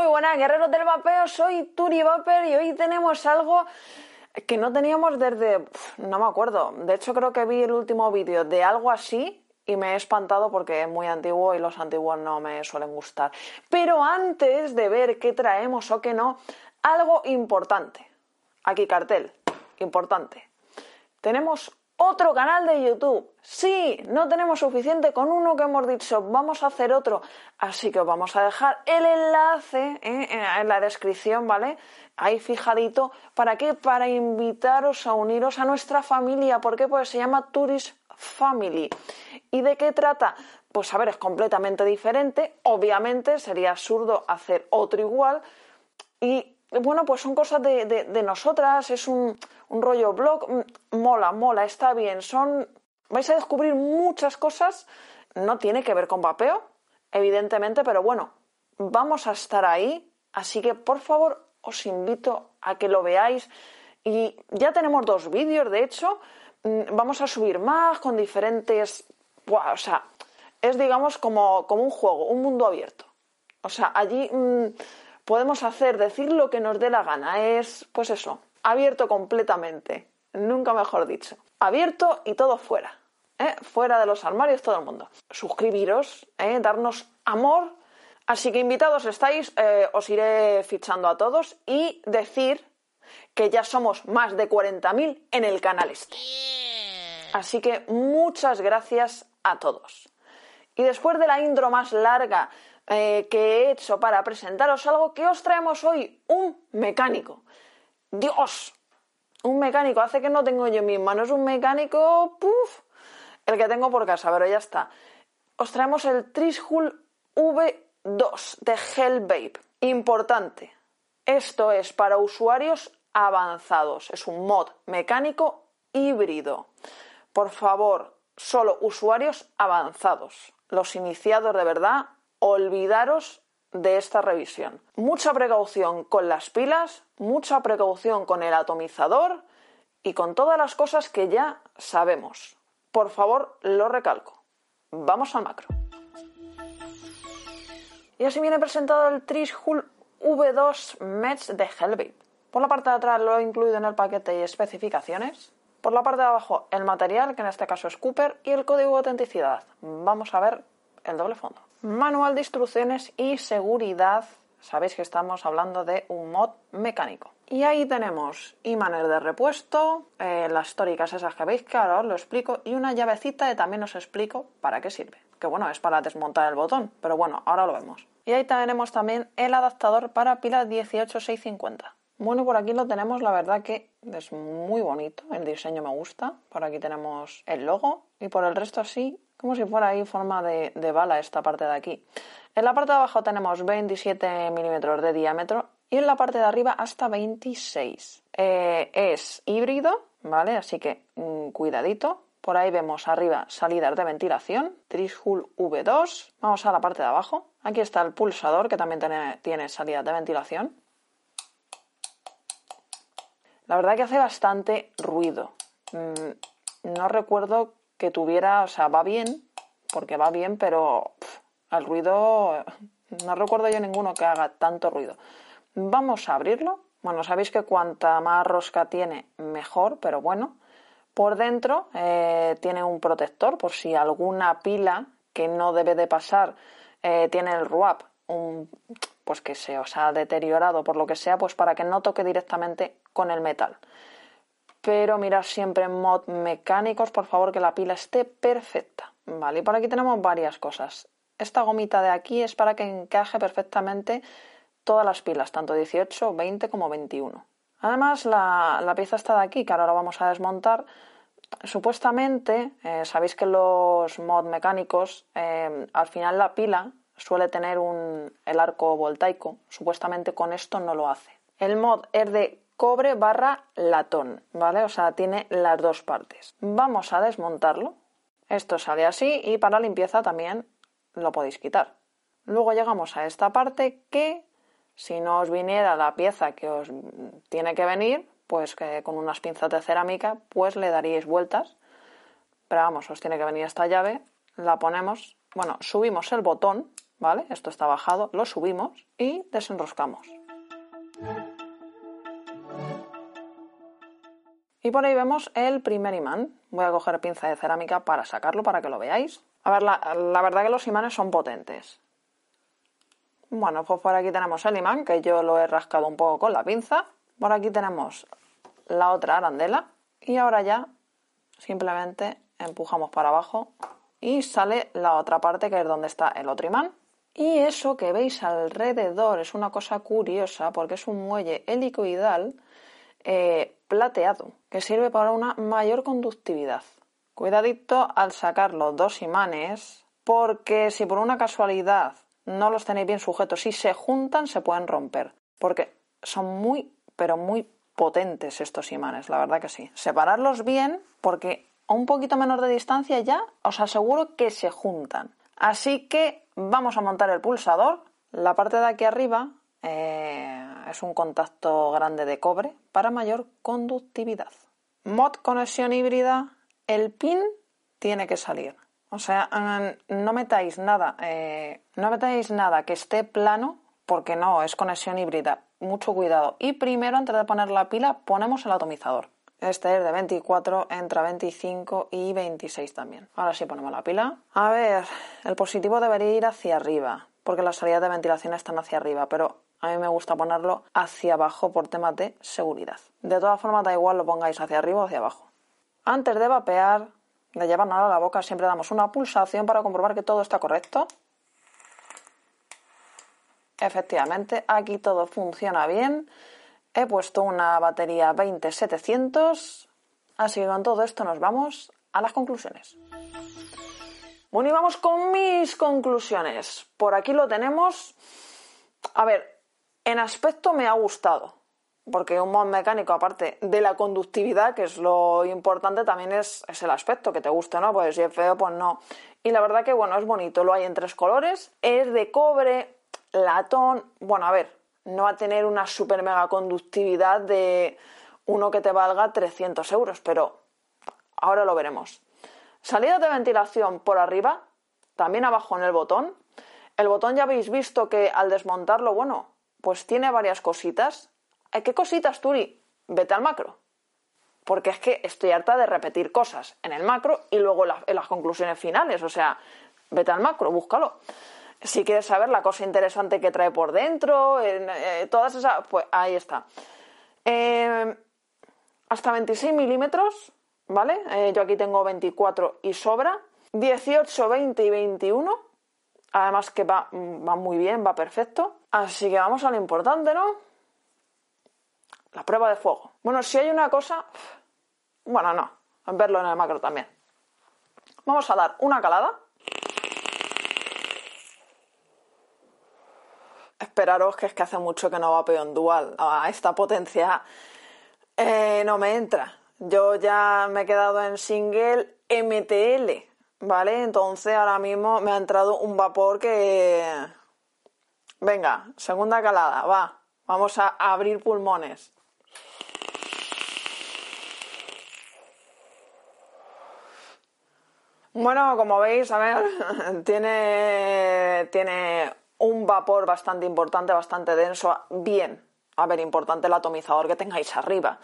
Muy buenas, guerreros del vapeo, soy Turi Vapor y hoy tenemos algo que no teníamos desde... no me acuerdo, de hecho creo que vi el último vídeo de algo así y me he espantado porque es muy antiguo y los antiguos no me suelen gustar. Pero antes de ver qué traemos o qué no, algo importante. Aquí cartel, importante. Tenemos otro canal de YouTube. Sí, no tenemos suficiente con uno que hemos dicho, vamos a hacer otro. Así que os vamos a dejar el enlace ¿eh? en la descripción, ¿vale? Ahí fijadito. ¿Para qué? Para invitaros a uniros a nuestra familia. ¿Por qué? Pues se llama Tourist Family. ¿Y de qué trata? Pues a ver, es completamente diferente. Obviamente sería absurdo hacer otro igual. Y bueno, pues son cosas de, nosotras, es un, rollo blog, mola, mola, está bien, son... vais a descubrir muchas cosas, no tiene que ver con vapeo, evidentemente, pero bueno, vamos a estar ahí, así que por favor os invito a que lo veáis y ya tenemos dos vídeos, de hecho, mm, vamos a subir más con diferentes... o sea, es digamos como, como un juego, un mundo abierto. O sea, allí... Mm, podemos hacer, decir lo que nos dé la gana. Es, pues eso, abierto completamente. Nunca mejor dicho. Abierto y todo fuera. ¿eh? Fuera de los armarios todo el mundo. Suscribiros, ¿eh? darnos amor. Así que invitados estáis, eh, os iré fichando a todos y decir que ya somos más de 40.000 en el canal este. Así que muchas gracias a todos. Y después de la intro más larga eh, que he hecho para presentaros algo que os traemos hoy, un mecánico. Dios, un mecánico, hace que no tengo yo en mis manos un mecánico, puff, el que tengo por casa, pero ya está. Os traemos el Trishul V2 de Hellbabe. Importante, esto es para usuarios avanzados, es un mod mecánico híbrido. Por favor, solo usuarios avanzados. Los iniciados de verdad olvidaros de esta revisión. Mucha precaución con las pilas, mucha precaución con el atomizador y con todas las cosas que ya sabemos. Por favor, lo recalco. Vamos al macro. Y así viene presentado el Trishul V2 Match de Hellbait. Por la parte de atrás lo he incluido en el paquete y especificaciones. Por la parte de abajo el material, que en este caso es Cooper, y el código de autenticidad. Vamos a ver el doble fondo. Manual de instrucciones y seguridad. Sabéis que estamos hablando de un mod mecánico. Y ahí tenemos imanes de repuesto, eh, las históricas esas que veis, que ahora os lo explico, y una llavecita que también os explico para qué sirve. Que bueno, es para desmontar el botón, pero bueno, ahora lo vemos. Y ahí tenemos también el adaptador para pila 18650. Bueno, por aquí lo tenemos, la verdad que es muy bonito, el diseño me gusta. Por aquí tenemos el logo y por el resto así como si fuera ahí forma de, bala esta parte de aquí. En la parte de abajo tenemos 27 milímetros de diámetro y en la parte de arriba hasta 26. Eh, es híbrido, ¿vale? Así que mm, cuidadito. Por ahí vemos arriba salidas de ventilación, Trishul V2. Vamos a la parte de abajo. Aquí está el pulsador que también tiene, tiene salidas de ventilación. La verdad que hace bastante ruido. Mm, no recuerdo que tuviera, o sea, va bien, porque va bien, pero el ruido, no recuerdo yo ninguno que haga tanto ruido. Vamos a abrirlo. Bueno, sabéis que cuanta más rosca tiene, mejor, pero bueno. Por dentro eh, tiene un protector por si alguna pila que no debe de pasar eh, tiene el RUAP, un, pues que se os ha deteriorado por lo que sea, pues para que no toque directamente con el metal pero mirad siempre en mod mecánicos, por favor, que la pila esté perfecta. Vale, y por aquí tenemos varias cosas. Esta gomita de aquí es para que encaje perfectamente todas las pilas, tanto 18, 20 como 21. Además, la, pieza está de aquí, que ahora vamos a desmontar. Supuestamente, eh, sabéis que los mod mecánicos, eh, al final la pila suele tener un, el arco voltaico. Supuestamente con esto no lo hace. El mod es de cobre barra latón, ¿vale? O sea, tiene las dos partes. Vamos a desmontarlo. Esto sale así y para limpieza también lo podéis quitar. Luego llegamos a esta parte que si no os viniera la pieza que os tiene que venir, pues que con unas pinzas de cerámica, pues le daríais vueltas. Pero vamos, os tiene que venir esta llave, la ponemos, bueno, subimos el botón, ¿vale? Esto está bajado, lo subimos y desenroscamos. Y por ahí vemos el primer imán. Voy a coger pinza de cerámica para sacarlo, para que lo veáis. A ver, la, la verdad que los imanes son potentes. Bueno, pues por aquí tenemos el imán, que yo lo he rascado un poco con la pinza. Por aquí tenemos la otra arandela. Y ahora ya simplemente empujamos para abajo y sale la otra parte que es donde está el otro imán. Y eso que veis alrededor es una cosa curiosa porque es un muelle helicoidal eh, plateado que sirve para una mayor conductividad. Cuidadito al sacar los dos imanes porque si por una casualidad no los tenéis bien sujetos y se juntan se pueden romper porque son muy pero muy potentes estos imanes, la verdad que sí. Separarlos bien porque a un poquito menos de distancia ya os aseguro que se juntan. Así que vamos a montar el pulsador. La parte de aquí arriba eh, es un contacto grande de cobre para mayor conductividad. Mod conexión híbrida, el pin tiene que salir. O sea, no metáis nada, eh, no metáis nada que esté plano, porque no, es conexión híbrida. Mucho cuidado. Y primero, antes de poner la pila, ponemos el atomizador. Este es de 24, entra 25 y 26 también. Ahora sí ponemos la pila. A ver, el positivo debería ir hacia arriba, porque las salidas de ventilación están hacia arriba, pero a mí me gusta ponerlo hacia abajo por temas de seguridad. De todas formas, da igual lo pongáis hacia arriba o hacia abajo. Antes de vapear, de llevar a la boca, siempre damos una pulsación para comprobar que todo está correcto. Efectivamente, aquí todo funciona bien. He puesto una batería 20700, así que con todo esto nos vamos a las conclusiones. Bueno, y vamos con mis conclusiones. Por aquí lo tenemos. A ver, en aspecto me ha gustado, porque un mod mecánico, aparte de la conductividad, que es lo importante, también es, es el aspecto, que te guste, ¿no? Pues si es feo, pues no. Y la verdad que, bueno, es bonito, lo hay en tres colores, es de cobre, latón, bueno, a ver, no va a tener una super mega conductividad de uno que te valga 300 euros, pero ahora lo veremos. Salida de ventilación por arriba, también abajo en el botón. El botón ya habéis visto que al desmontarlo, bueno, pues tiene varias cositas. Eh, ¿Qué cositas, Turi? Vete al macro. Porque es que estoy harta de repetir cosas en el macro y luego en las conclusiones finales. O sea, vete al macro, búscalo si quieres saber la cosa interesante que trae por dentro, eh, todas esas, pues ahí está. Eh, hasta 26 milímetros, ¿vale? Eh, yo aquí tengo 24 y sobra. 18, 20 y 21. Además que va muy bien, va perfecto. Así que vamos a lo importante, ¿no? La prueba de fuego. Bueno, si hay una cosa... Bueno, no. Verlo en el macro también. Vamos a dar una calada. esperaros que es que hace mucho que no va en dual. A esta potencia eh, no me entra. Yo ya me he quedado en single MTL, ¿vale? Entonces ahora mismo me ha entrado un vapor que... Venga, segunda calada, va. Vamos a abrir pulmones. Bueno, como veis, a ver, tiene, tiene un vapor bastante importante, bastante denso, bien. A ver, importante el atomizador que tengáis arriba.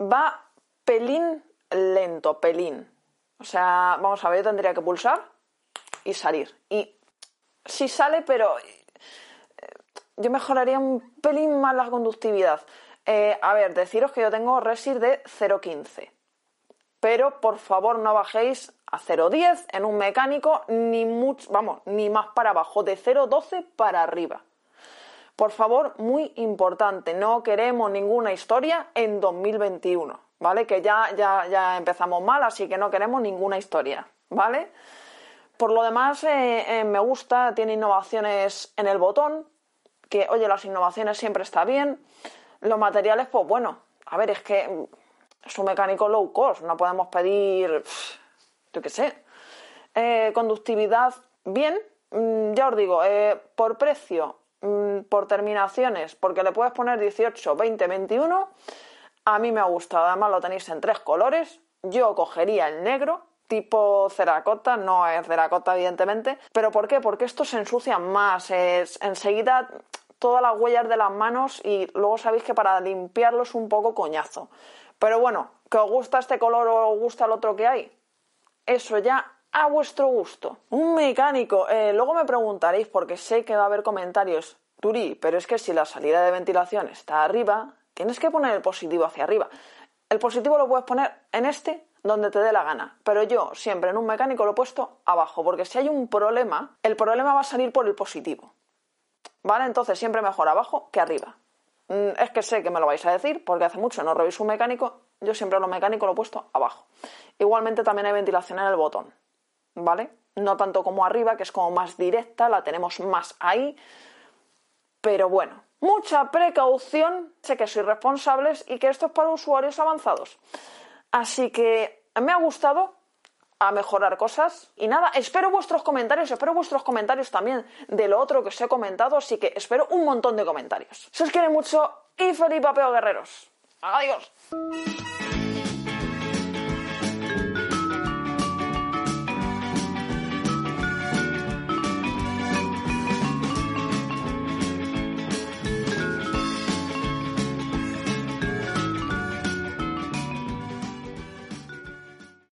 Va pelín lento, pelín. O sea, vamos a ver, yo tendría que pulsar y salir. Y si sale, pero yo mejoraría un pelín más la conductividad. Eh, a ver, deciros que yo tengo resir de 0.15. Pero por favor no bajéis a 0,10 en un mecánico, ni mucho, vamos, ni más para abajo, de 0,12 para arriba. Por favor, muy importante, no queremos ninguna historia en 2021, ¿vale? Que ya, ya, ya empezamos mal, así que no queremos ninguna historia, ¿vale? Por lo demás, eh, eh, me gusta, tiene innovaciones en el botón, que oye, las innovaciones siempre está bien. Los materiales, pues bueno, a ver, es que es un mecánico low cost, no podemos pedir yo qué sé. Eh, conductividad, bien, mm, ya os digo, eh, por precio, mm, por terminaciones, porque le puedes poner 18, 20, 21, a mí me ha gustado, además lo tenéis en tres colores, yo cogería el negro, tipo ceracota, no es ceracota evidentemente, pero ¿por qué? Porque estos se ensucian más, es enseguida todas las huellas de las manos y luego sabéis que para limpiarlos un poco coñazo. Pero bueno, que os gusta este color o os gusta el otro que hay, eso ya a vuestro gusto. Un mecánico, eh, luego me preguntaréis porque sé que va a haber comentarios, Turi, pero es que si la salida de ventilación está arriba, tienes que poner el positivo hacia arriba. El positivo lo puedes poner en este donde te dé la gana. Pero yo siempre en un mecánico lo he puesto abajo, porque si hay un problema, el problema va a salir por el positivo. ¿Vale? Entonces siempre mejor abajo que arriba. Mm, es que sé que me lo vais a decir, porque hace mucho no reviso un mecánico, yo siempre lo mecánico lo he puesto abajo. Igualmente también hay ventilación en el botón, ¿vale? No tanto como arriba, que es como más directa, la tenemos más ahí. Pero bueno, mucha precaución, sé que sois responsables y que esto es para usuarios avanzados. Así que me ha gustado a mejorar cosas. Y nada, espero vuestros comentarios, espero vuestros comentarios también de lo otro que os he comentado, así que espero un montón de comentarios. Se os quiere mucho y feliz papeo guerreros. Adiós.